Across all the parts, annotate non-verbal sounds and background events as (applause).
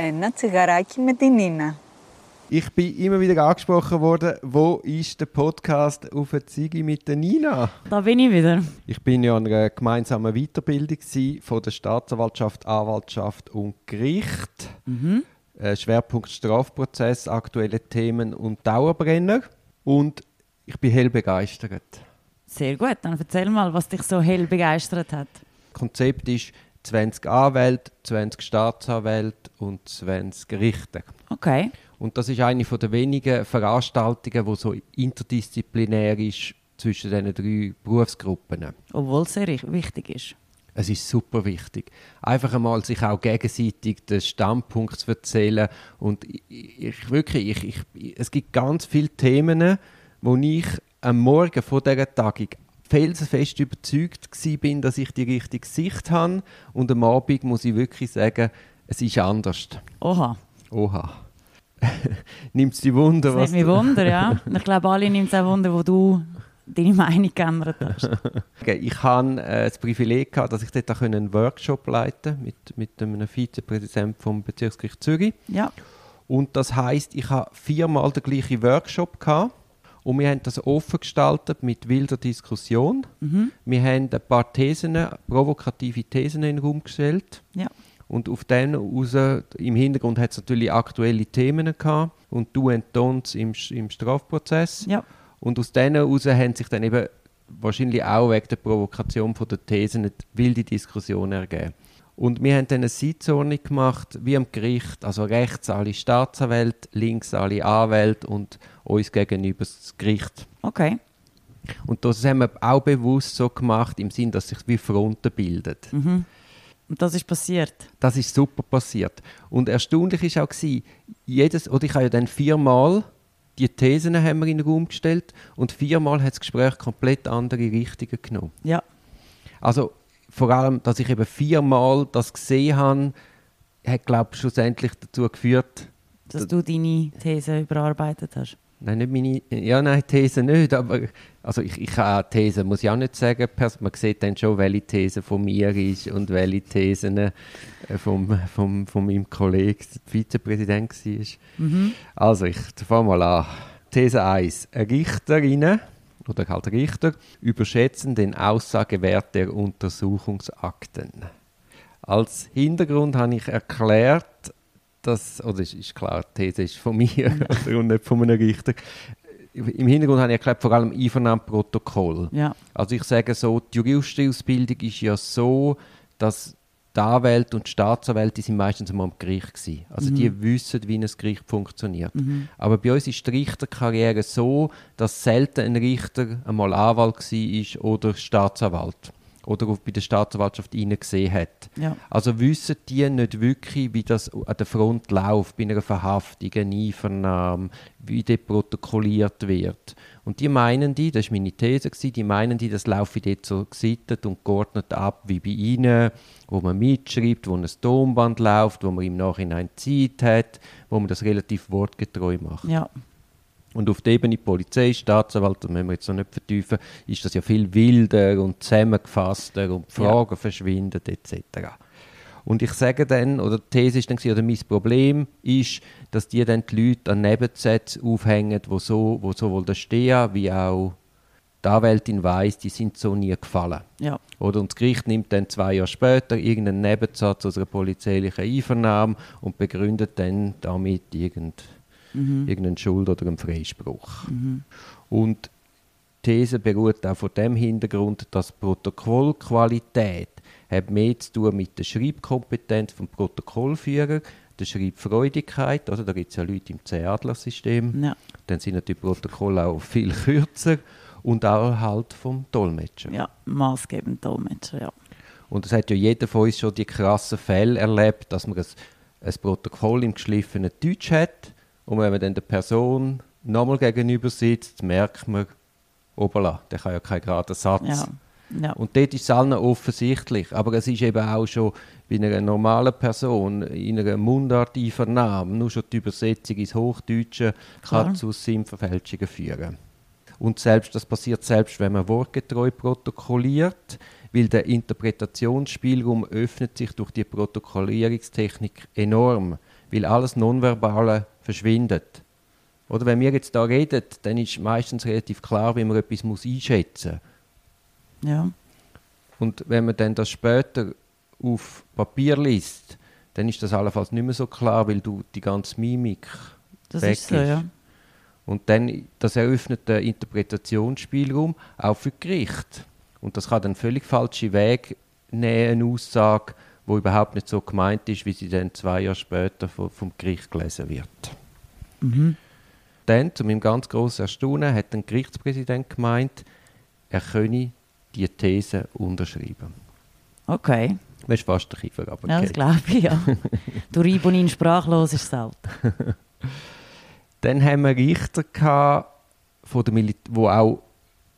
Ένα τσιγαράκι με την Νίνα. Ich bin immer wieder angesprochen worden, wo ist der Podcast auf der Ziege mit der Nina? Da bin ich wieder. Ich bin ja an einer gemeinsamen Weiterbildung gewesen von der Staatsanwaltschaft, Anwaltschaft und Gericht. Mhm. Äh, Schwerpunkt Strafprozess, aktuelle Themen und Dauerbrenner. Und ich bin hell begeistert. Sehr gut. Dann erzähl mal, was dich so hell begeistert hat. Das Konzept ist 20 Anwälte, 20 Staatsanwälte und 20 Richter. Okay. Und das ist eine der wenigen Veranstaltungen, die so interdisziplinär ist zwischen diesen drei Berufsgruppen. Obwohl es sehr wichtig ist. Es ist super wichtig. Einfach einmal sich auch gegenseitig den Standpunkt zu erzählen. Und ich, ich wirklich, ich, ich, es gibt ganz viele Themen, wo ich am Morgen vor dieser Tagung felsenfest überzeugt bin, dass ich die richtige Sicht habe. Und am Abend muss ich wirklich sagen, es ist anders. Oha. Oha. (laughs) Nimmt es dich Wunder, Das was nimmt mich du- Wunder, ja. (laughs) Ich glaube, alle nimmt es auch Wunder, wo du deine Meinung geändert hast. (laughs) Okay, Ich hatte äh, das Privileg, gehabt, dass ich dort einen Workshop leiten konnte mit, mit einem Vizepräsidenten vom Bezirksgericht Zürich. Ja. Und das heißt, ich hatte viermal den gleichen Workshop gehabt, und wir haben das offen gestaltet mit wilder Diskussion. Mhm. Wir haben ein paar Thesen, provokative Thesen in den Raum gestellt. Ja. Und auf denen raus, im Hintergrund hat es natürlich aktuelle Themen gehabt und du und Don'ts im, im Strafprozess. Ja. Und aus denen heraus haben sich dann eben wahrscheinlich auch wegen der Provokation von der Thesen wilde Diskussion ergeben. Und wir haben dann eine Sitzordnung gemacht, wie am Gericht, also rechts alle Staatsanwälte, links alle Anwälte und uns gegenüber das Gericht. Okay. Und das haben wir auch bewusst so gemacht, im Sinn, dass sich wie Fronten bilden. Mhm. Und das ist passiert. Das ist super passiert. Und erstaunlich ist auch gewesen, jedes, oder ich habe ja dann viermal die Thesen haben wir in den Raum gestellt und viermal hat das Gespräch komplett andere Richtungen genommen. Ja. Also vor allem, dass ich eben viermal das gesehen habe, hat glaube ich schlussendlich dazu geführt, Dass du deine These überarbeitet hast. Nein, nicht meine, ja, nein, These nicht, aber also ich, ich habe These, muss ich auch nicht sagen, man sieht dann schon, welche These von mir ist und welche Thesen äh, vom, vom, von meinem Kollegen, der Vizepräsident war. Mhm. Also, ich fange mal an. These 1. Richterinnen oder halt Richter überschätzen den Aussagewert der Untersuchungsakten. Als Hintergrund habe ich erklärt, dass, oder es ist klar, die These ist von mir (laughs) (laughs) und nicht von einem Richter. Im Hintergrund habe ich erklärt, vor allem Einvernahmeprotokoll. Ja. Also ich sage so, die Juristenausbildung ist ja so, dass die Anwälte und die Staatsanwälte die sind meistens einmal am Gericht gewesen. Also die wissen, wie ein Gericht funktioniert. Aber bei uns ist die Richterkarriere so, dass selten ein Richter einmal Anwalt war oder Staatsanwalt oder bei der Staatsanwaltschaft gesehen hat. Ja. Also wissen die nicht wirklich, wie das an der Front läuft, bei einer Verhaftung, einer Einvernahme, wie dort protokolliert wird. Und die meinen die, das war meine These, die meinen die, das laufe dort so gesittet und geordnet ab wie bei ihnen, wo man mitschreibt, wo ein Tonband läuft, wo man im Nachhinein Zeit hat, wo man das relativ wortgetreu macht. Ja. Und auf der Ebene Polizei, Staatsanwalt, das müssen wir jetzt noch nicht vertiefen, ist das ja viel wilder und zusammengefasster und die Fragen verschwinden etc. Und ich sage dann, oder die These ist dann, oder mein Problem ist, dass die dann die Leute an Nebensätzen aufhängen, wo, so, wo sowohl der Steher wie auch die Anwältin weiss, die sind so nie gefallen. Ja. Oder und das Gericht nimmt dann zwei Jahre später irgendeinen Nebensatz aus einer polizeilichen Einvernahme und begründet dann damit irgend, irgendeinen Schuld- oder einen Freispruch. Und die These beruht auch vor dem Hintergrund, dass Protokollqualität hat mehr zu tun mit der Schreibkompetenz vom Protokollführer, der Schreibfreudigkeit, also da gibt es ja Leute im C-Adler-System, Ja. dann sind natürlich die Protokolle auch viel kürzer und auch halt vom Dolmetscher. Ja. Maßgebend Dolmetscher, ja. Und es hat ja jeder von uns schon die krassen Fälle erlebt, dass man ein, ein Protokoll im geschliffenen Deutsch hat und wenn man dann der Person nochmal gegenüber sitzt, merkt man, obala, der kann ja keinen geraden Satz. Ja. Ja. Und dort ist es allen offensichtlich. Aber es ist eben auch schon bei einer normalen Person in einer Mundart-Einvernahme, nur schon die Übersetzung ins Hochdeutsche Klar. kann zu Sinnverfälschungen führen. Und selbst, das passiert selbst, wenn man wortgetreu protokolliert, weil der Interpretationsspielraum öffnet sich durch die Protokollierungstechnik enorm. Weil alles Nonverbale verschwindet. Oder wenn wir jetzt da reden, dann ist meistens relativ klar, wie man etwas muss einschätzen muss. Ja. Und wenn man dann das später auf Papier liest, dann ist das allenfalls nicht mehr so klar, weil du die ganze Mimik das weg ist so, ja. Und dann, das eröffnet den Interpretationsspielraum auch für Gericht. Und das kann dann völlig falsche Weg nehmen, eine Aussage, wo überhaupt nicht so gemeint ist, wie sie dann zwei Jahre später vom, vom Gericht gelesen wird. Mhm. Dann, zu meinem ganz grossen Erstaunen, hat ein Gerichtspräsident gemeint, er könne die These unterschreiben. Okay. Das ist fast der Kiefer, aber Ja, das glaube ich, ja. (laughs) du Ribonin sprachlos ist selten. (laughs) Dann haben wir Richter gehabt, von der Mil wo auch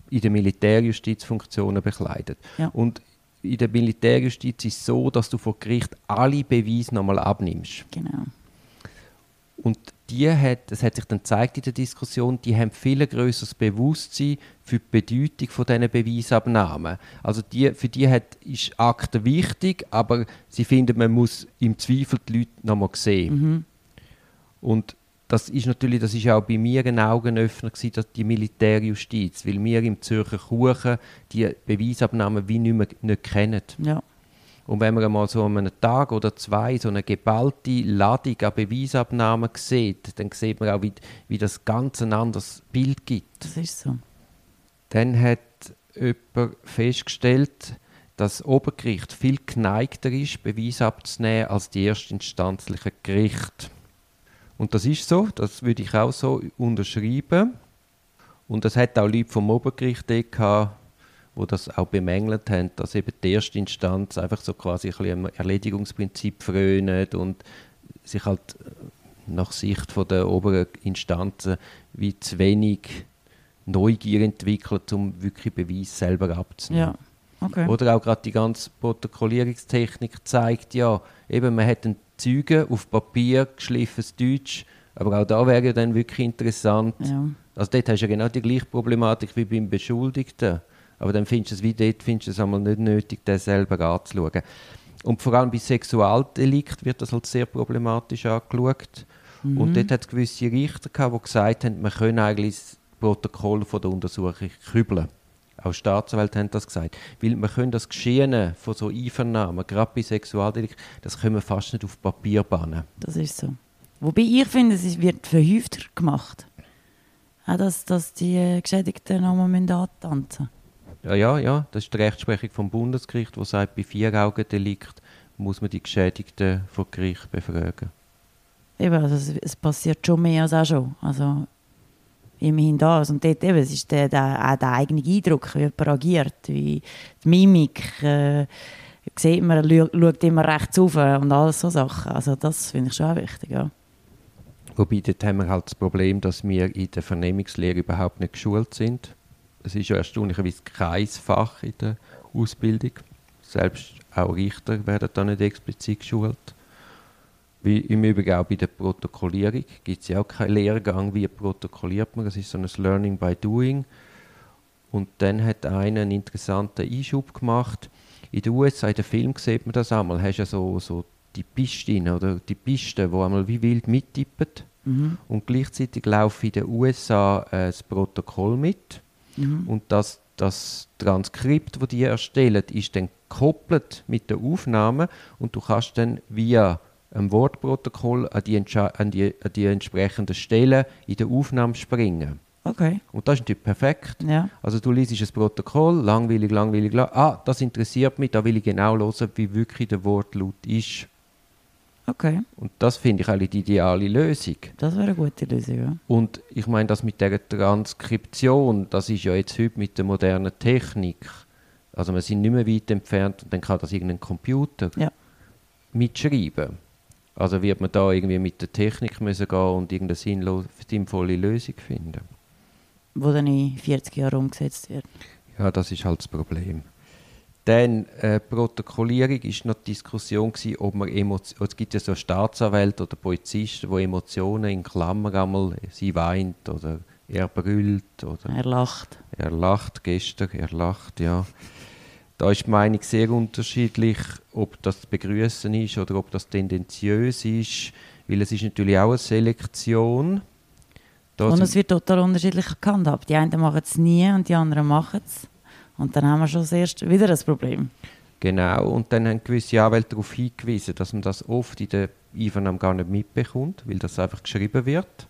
in der Militärjustiz Funktionen bekleidet. Ja. Und in der Militärjustiz ist es so, dass du vor Gericht alle Beweise nochmal abnimmst. Genau. Und die hat, das hat sich dann gezeigt in der Diskussion, die haben viel größeres Bewusstsein für die Bedeutung von diesen Beweisabnahmen. Also die, für die hat, ist Akte wichtig, aber sie finden, man muss im Zweifel die Leute nochmal sehen. Mhm. Und das ist natürlich, das ist auch bei mir ein Augenöffner gewesen, dass die Militärjustiz, weil wir im Zürcher Kuchen die Beweisabnahmen wie nicht mehr nicht kennen. Ja. Und wenn man einmal so an einem Tag oder zwei so eine geballte Ladung an Beweisabnahmen sieht, dann sieht man auch, wie, wie das ganz ein anderes Bild gibt. Das ist so. Dann hat jemand festgestellt, dass das Obergericht viel geneigter ist, Beweise abzunehmen als die erstinstanzlichen Gerichte. Und das ist so, das würde ich auch so unterschreiben. Und es hat auch Leute vom Obergericht gehabt, die das auch bemängelt haben, dass eben die erste Instanz einfach so quasi ein bisschen Erledigungsprinzip frönt und sich halt nach Sicht von der oberen Instanzen wie zu wenig Neugier entwickelt, um wirklich Beweis selber abzunehmen. Ja. Okay. Oder auch gerade die ganze Protokollierungstechnik zeigt ja, eben man hat einen Zeugen auf Papier geschliffenes Deutsch, aber auch da wäre ja dann wirklich interessant. Ja. Also dort hast du ja genau die gleiche Problematik wie beim Beschuldigten. Aber dann findest du es wie dort findest du es einmal nicht nötig, den selber anzuschauen. Und vor allem bei Sexualdelikt wird das halt sehr problematisch angeschaut. Mhm. Und dort hat es gewisse Richter gehabt, die gesagt haben, man könne eigentlich das Protokoll von der Untersuchung kübeln. Auch Staatsanwälte haben das gesagt. Weil man können das Geschehen von so Einvernahmen, gerade bei Sexualdelikt, das können wir fast nicht auf Papier bannen. Das ist so. Wobei ich finde, es wird verhäufter gemacht. Auch dass, dass die äh, Geschädigten nochmal müssen antanzen Ja, ja, ja, das ist die Rechtsprechung vom Bundesgericht, wo sagt, bei Vier-Augen-Delikt muss man die Geschädigten vor Gericht befragen. Eben, also es, es passiert schon mehr als auch schon. Also immerhin das. Und dort eben, es ist der, der, auch der eigene Eindruck, wie jemand agiert, wie die Mimik. Äh, sieht man, schau- schaut immer rechts auf und alles so Sachen. Also das finde ich schon wichtig, ja. Wobei dort haben wir halt das Problem, dass wir in der Vernehmungslehre überhaupt nicht geschult sind. Es ist ja erstaunlicherweise kein Fach in der Ausbildung. Selbst auch Richter werden da nicht explizit geschult. Wie im Übrigen auch bei der Protokollierung gibt es ja auch keinen Lehrgang, wie protokolliert man. Das ist so ein Learning by Doing. Und dann hat einer einen interessanten Einschub gemacht. In den USA, in den Film sieht man das einmal, hast ja so, so die Pistinnen oder die Pisten, die einmal wie wild mittippen. Mhm. Und gleichzeitig laufen in den USA äh, das Protokoll mit. Mhm. Und das, das Transkript, das die erstellen, ist dann gekoppelt mit der Aufnahme und du kannst dann via einem Wortprotokoll an die, an die, an die entsprechenden Stellen in der Aufnahme springen. Okay, Und das ist natürlich perfekt. ja. Also du liest ein Protokoll, langweilig, langweilig, lang. Ah, das interessiert mich, da will ich genau hören, wie wirklich der Wortlaut ist. Okay, Und das finde ich eigentlich die ideale Lösung. das wäre eine gute Lösung, ja. Und ich meine, das mit der Transkription, das ist ja jetzt heute mit der modernen Technik. Also wir sind nicht mehr weit entfernt und dann kann das irgendein Computer Ja. mitschreiben. Also wird man da irgendwie mit der Technik müssen gehen und irgendeine sinnvolle Lösung finden. Wo dann in 40 Jahren umgesetzt wird. Ja, das ist halt das Problem. Dann äh, Protokollierung ist noch die Diskussion gewesen, ob man Emotionen, es gibt ja so Staatsanwälte oder Polizisten, wo Emotionen in Klammern einmal, sie weint oder er brüllt oder Er lacht. er lacht gestern, er lacht, ja. Da ist die Meinung sehr unterschiedlich, ob das zu begrüßen ist oder ob das tendenziös ist, weil es ist natürlich auch eine Selektion. Da Und es wird total unterschiedlich gehandhabt. Die einen machen es nie und die anderen machen es. Und dann haben wir schon das erste wieder ein Problem. Genau, und dann haben gewisse Anwälte darauf hingewiesen, dass man das oft in der Einvernahme gar nicht mitbekommt, weil das einfach geschrieben wird.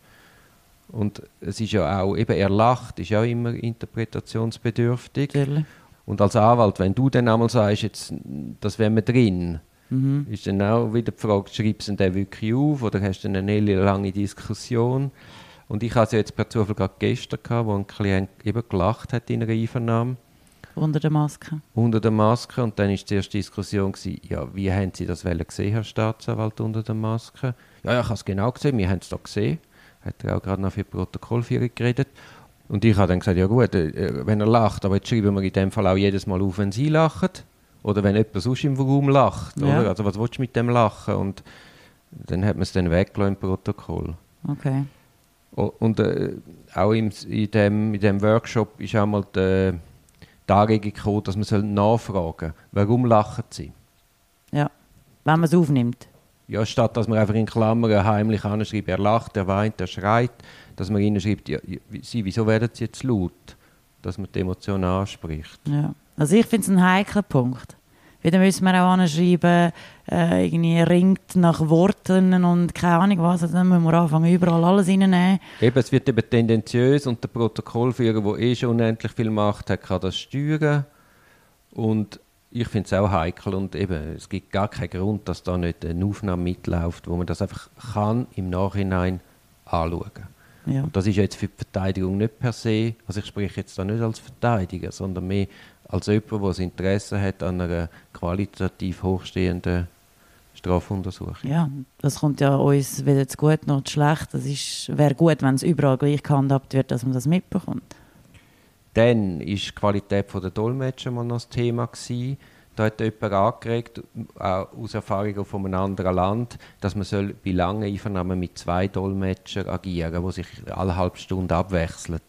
Und es ist ja auch, eben erlacht, ist auch immer interpretationsbedürftig. Natürlich. Und als Anwalt, wenn du dann einmal sagst, jetzt, das wäre mir drin, Mhm. ist dann auch wieder die Frage, schreibst du den wirklich auf oder hast du eine lange Diskussion? Und ich hatte es ja jetzt per Zufall gerade gestern, gehabt, wo ein Klient eben gelacht hat in einer Einvernahme Unter der Maske. unter der Maske und dann ist die erste Diskussion gewesen, ja, wie haben Sie das gesehen, Herr Staatsanwalt, unter der Maske? Ja, ja, ich habe es genau gesehen, wir haben es da gesehen. Hat er auch gerade noch für die Protokollführung geredet. Und ich habe dann gesagt, ja gut, äh, wenn er lacht, aber jetzt schreiben wir in dem Fall auch jedes Mal auf, wenn Sie lachen. Oder wenn jemand sonst im Raum lacht. Ja. Oder? Also was willst du mit dem Lachen? Und dann hat man es dann weggelassen im Protokoll. Okay. O- Und äh, auch im, in, dem, in dem Workshop ist auch mal die, die Anregung gekommen, dass man nachfragen soll, warum lachen sie? Ja. Wenn man es aufnimmt. Ja, statt dass man einfach in Klammern heimlich anschreibt, er lacht, er weint, er schreit, dass man ihnen schreibt, ja, sie, wieso werden sie jetzt laut? Dass man die Emotionen anspricht. Ja. Also ich finde es ein heikler Punkt. Wieder müssen wir auch anschreiben, äh, irgendwie ringt nach Worten und keine Ahnung was. Also dann müssen wir anfangen, überall alles reinnehmen. Eben, es wird eben tendenziös und der Protokollführer, der eh schon unendlich viel Macht hat, kann das steuern. Und ich finde es auch heikel und eben, es gibt gar keinen Grund, dass da nicht eine Aufnahme mitläuft, wo man das einfach kann im Nachhinein anschauen. Ja. Und das ist jetzt für die Verteidigung nicht per se, also ich spreche jetzt da nicht als Verteidiger, sondern mehr als jemand, der das Interesse hat an einer qualitativ hochstehenden Strafuntersuchung. ja, das kommt ja uns weder zu gut noch zu schlecht. Es wäre gut, wenn es überall gleich gehandhabt wird, dass man das mitbekommt. Dann ist die Qualität der Dolmetscher mal noch das Thema gewesen. Da hat jemand angeregt, auch aus Erfahrung von einem anderen Land, dass man soll bei langen Einvernahmen mit zwei Dolmetschern agieren, die sich alle halbe Stunde abwechseln.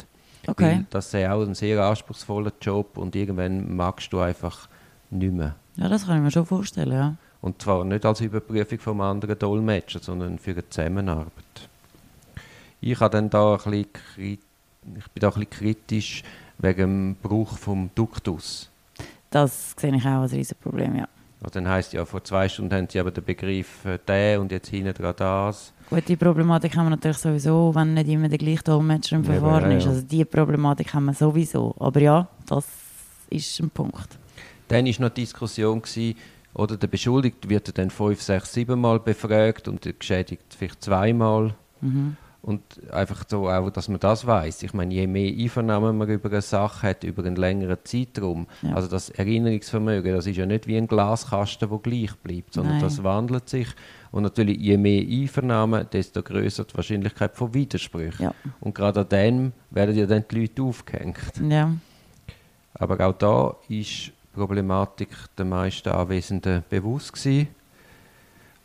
Okay. Weil das ist auch ein sehr anspruchsvoller Job und irgendwann magst du einfach nicht mehr. Ja, das kann ich mir schon vorstellen, ja. Und zwar nicht als Überprüfung vom anderen Dolmetscher, sondern für eine Zusammenarbeit. Ich, habe dann da ein bisschen, ich bin da ein bisschen kritisch wegen dem Bruch vom Duktus. Das sehe ich auch als Riesenproblem, ja. Also dann heisst ja, vor zwei Stunden haben sie aber den Begriff äh, «der» und jetzt hinten dran das. Gut, die Problematik haben wir natürlich sowieso, wenn nicht immer der gleiche Dolmetscher im Verfahren ja, ist. Also die Problematik haben wir sowieso. Aber ja, das ist ein Punkt. Dann war noch die Diskussion, gewesen, oder der Beschuldigte wird dann fünf, sechs, sieben Mal befragt und der Geschädigte vielleicht zweimal. Mhm. Und einfach so, auch, dass man das weiß. Ich meine, je mehr Einvernahmen man über eine Sache hat, über einen längeren Zeitraum, Ja. also das Erinnerungsvermögen, das ist ja nicht wie ein Glaskasten, der gleich bleibt, sondern Nein. das wandelt sich. Und natürlich, je mehr Einvernahmen, desto größer die Wahrscheinlichkeit von Widersprüchen. Ja. Und gerade an dem werden ja dann die Leute aufgehängt. Ja. Aber auch da ist die Problematik der meisten Anwesenden bewusst gewesen.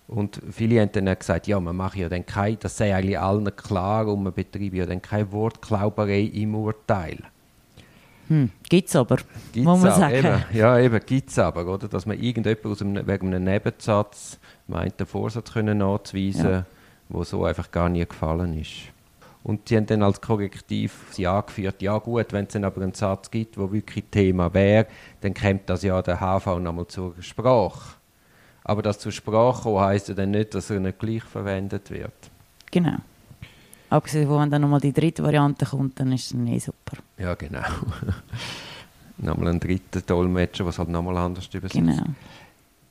Und viele haben dann gesagt, ja, man mache ja dann kein, das sei eigentlich allen klar und man betreibe ja dann keine Wortklauberei im Urteil. Hm. Gibt es aber, Gibt's muss man sagen. Eben, ja, eben, gibt es aber, oder? Dass man irgendjemand aus einem, wegen einem Nebensatz meint, den Vorsatz können nachzuweisen, Ja. wo so einfach gar nie gefallen ist. Und sie haben dann als Korrektiv sie angeführt, ja gut, wenn es dann aber einen Satz gibt, wo wirklich Thema wäre, dann kommt das ja der HV nochmal zur Sprache. Aber das zur Sprache kommen, heisst ja dann nicht, dass er nicht gleich verwendet wird. Genau. Abgesehen von, wenn dann nochmal die dritte Variante kommt, dann ist es eh super. Ja, genau. (laughs) nochmal ein dritter Dolmetscher, was halt nochmal anders übersetzt. Genau.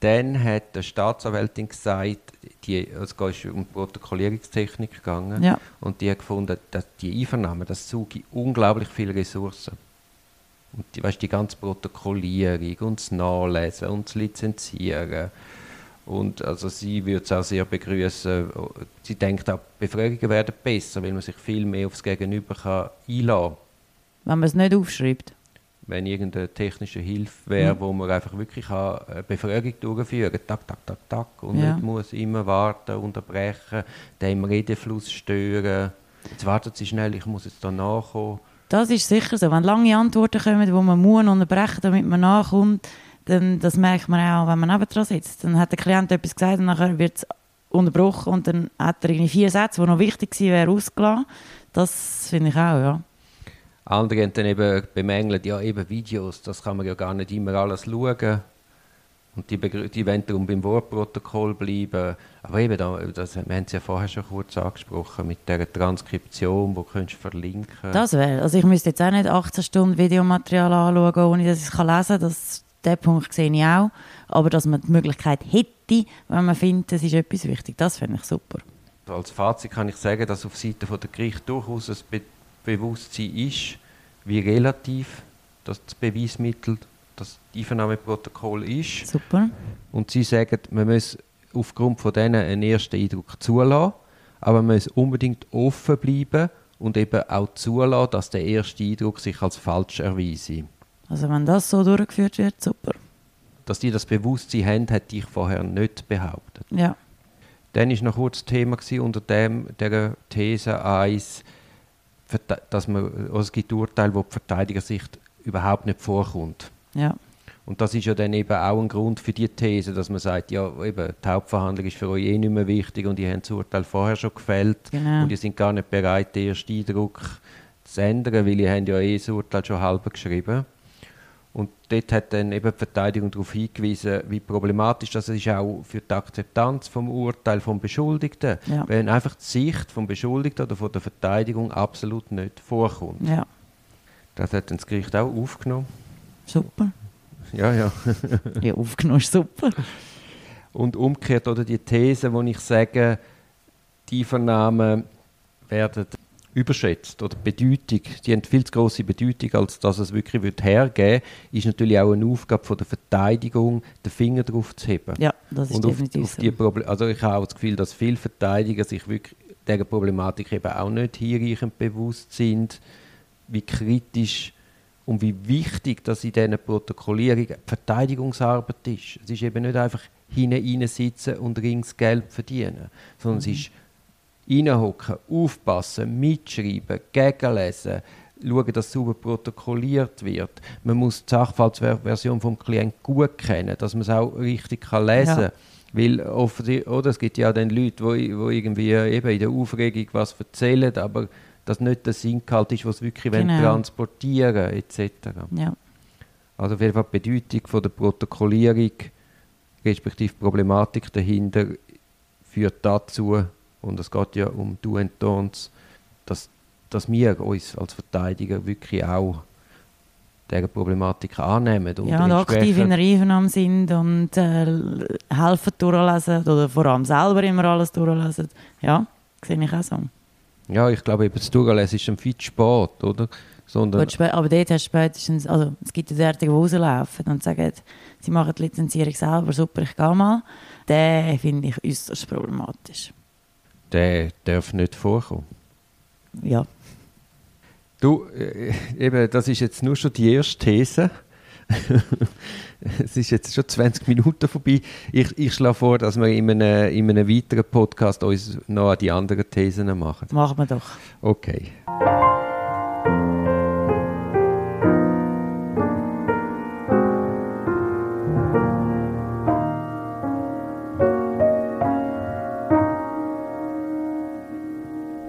Dann hat die Staatsanwältin gesagt, die, es ist um Protokollierungstechnik gegangen, Ja. und die hat gefunden, dass die Einvernahme, das suche unglaublich viele Ressourcen. Und die, weißt, die ganze Protokollierung und das Nachlesen und das Lizenzieren. Und also sie würde es auch sehr begrüßen. Sie denkt auch, Befragungen werden besser, weil man sich viel mehr aufs Gegenüber kann einlassen kann Wenn man es nicht aufschreibt. wenn irgendeine technische Hilfe wäre, Mhm. wo man einfach wirklich kann eine Befragung durchführen kann, tak, tak, tak, tak, und Ja. nicht muss immer warten, unterbrechen, dem Redefluss stören. Jetzt wartet sie schnell, ich muss jetzt da nachkommen. Das ist sicher so. Wenn lange Antworten kommen, wo man muss unterbrechen damit man nachkommt, dann das merkt man auch, wenn man nebendran sitzt. Dann hat der Klient etwas gesagt und nachher wird es unterbrochen und dann hat er irgendwie vier Sätze, die noch wichtig gewesen wären, ausgelassen. Das finde ich auch, ja. Andere haben dann eben bemängelt, ja eben Videos, das kann man ja gar nicht immer alles schauen. Und die, die wollen darum beim Wortprotokoll bleiben. Aber eben, da, das, wir haben es ja vorher schon kurz angesprochen, mit dieser Transkription, wo du verlinken Das wäre, also ich müsste jetzt auch nicht 18 Stunden Videomaterial anschauen, ohne dass ich es lesen kann. Das, den Punkt sehe ich auch. Aber dass man die Möglichkeit hätte, wenn man findet, es ist etwas wichtig, das finde ich super. Als Fazit kann ich sagen, dass auf Seite der Gericht durchaus ein Be Bewusstsein ist, wie relativ das Beweismittel das Einvernahmeprotokoll ist. Super. Und sie sagen, man muss aufgrund von denen einen ersten Eindruck zulassen, aber man muss unbedingt offen bleiben und eben auch zulassen, dass der erste Eindruck sich als falsch erweise. Also wenn das so durchgeführt wird, super. Dass die das Bewusstsein haben, hätte ich vorher nicht behauptet. Ja. Dann war noch kurz das Thema unter dem, der These 1, dass man, also es gibt Urteile, wo die Verteidigersicht überhaupt nicht vorkommt. Ja. Und das ist ja dann eben auch ein Grund für die These, dass man sagt, ja, eben, die Hauptverhandlung ist für euch eh nicht mehr wichtig und ihr habt das Urteil vorher schon gefällt genau. und ihr seid gar nicht bereit, den ersten Eindruck zu ändern, weil ihr habt ja eh das Urteil schon halb geschrieben. Und dort hat dann eben die Verteidigung darauf hingewiesen, wie problematisch das ist auch für die Akzeptanz vom Urteil vom Beschuldigten, ja. wenn einfach die Sicht vom Beschuldigten oder von der Verteidigung absolut nicht vorkommt. Ja. Das hat dann das Gericht auch aufgenommen. Super. Ja, ja. (laughs) ja, aufgenommen ist super. Und umgekehrt, oder die These, wo ich sage, die Vernahmen werden überschätzt oder Bedeutung, die haben viel zu große Bedeutung, als dass es wirklich wird hergeben ist natürlich auch eine Aufgabe von der Verteidigung, den Finger drauf zu heben. Ja, das ist Und definitiv auf, auf die Proble also ich habe auch das Gefühl, dass viele Verteidiger sich wirklich dieser Problematik eben auch nicht hinreichend bewusst sind, wie kritisch und wie wichtig dass in diesen Protokollierungen Verteidigungsarbeit ist. Es ist eben nicht einfach hinein sitzen und rings Geld verdienen, sondern mhm. es ist reinhocken, aufpassen, mitschreiben, gegenlesen, schauen, dass sauber protokolliert wird. Man muss die Sachverhaltsversion vom Klienten gut kennen, dass man es auch richtig kann lesen kann. Ja. Weil oft, oder, es gibt ja dann Leute, die, irgendwie eben in der Aufregung was erzählen, aber das nicht der Sinngehalt ist, was sie wirklich genau. transportieren etc. Ja. Also auf jeden Fall die Bedeutung von der Protokollierung, respektive die Problematik dahinter, führt dazu, und es geht ja um Do and Don'ts, dass, dass wir uns als Verteidiger wirklich auch dieser Problematik annehmen. Und ja, und aktiv in der Einvernahme sind und äh, helfen durchlesen oder vor allem selber immer alles durchlesen. Ja, sehe ich auch so. Ja, ich glaube, eben das Durchlesen ist ein viel spät, oder? Sondern Gut, aber dort hast du spätestens, also es gibt ja Leute, die rauslaufen und sagen, sie machen die Lizenzierung selber, super, ich gehe mal. Den finde ich äußerst problematisch der darf nicht vorkommen. Ja. Du, äh, eben, das ist jetzt nur schon die erste These. (laughs) es ist jetzt schon 20 Minuten vorbei. Ich, ich schlage vor, dass wir in einem, in einem weiteren Podcast uns noch an die anderen Thesen machen. Machen wir doch. Okay.